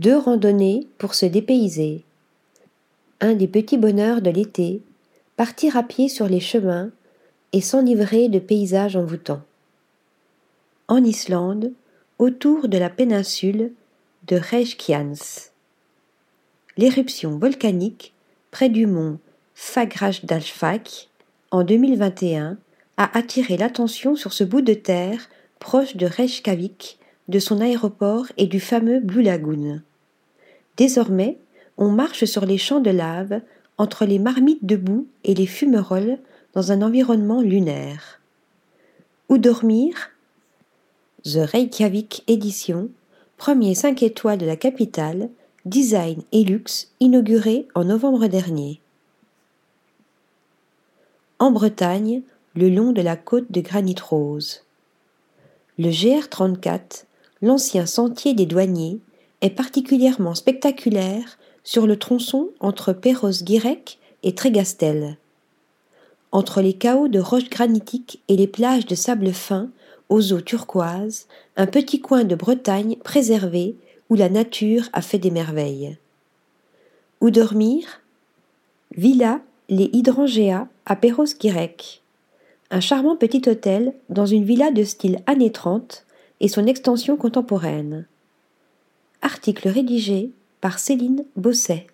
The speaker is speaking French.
Deux randonnées pour se dépayser. Un des petits bonheurs de l'été, partir à pied sur les chemins et s'enivrer de paysages envoûtants. En Islande, autour de la péninsule de Reykjanes. L'éruption volcanique près du mont Fagrasdalfak en 2021 a attiré l'attention sur ce bout de terre proche de Reykjavik, de son aéroport et du fameux Blue Lagoon. Désormais, on marche sur les champs de lave entre les marmites de boue et les fumerolles dans un environnement lunaire. Où dormir? The Reykjavik Edition, premier 5 étoiles de la capitale, design et luxe, inauguré en novembre dernier. En Bretagne, le long de la côte de granit rose. Le GR34, l'ancien sentier des douaniers, est particulièrement spectaculaire sur le tronçon entre Perros-Guirec et Trégastel. Entre les chaos de roches granitiques et les plages de sable fin aux eaux turquoises, un petit coin de Bretagne préservé où la nature a fait des merveilles. Où dormir? Villa Les Hydrangea à Perros-Guirec. Un charmant petit hôtel dans une villa de style années 30 et son extension contemporaine. Article rédigé par Céline Bosset.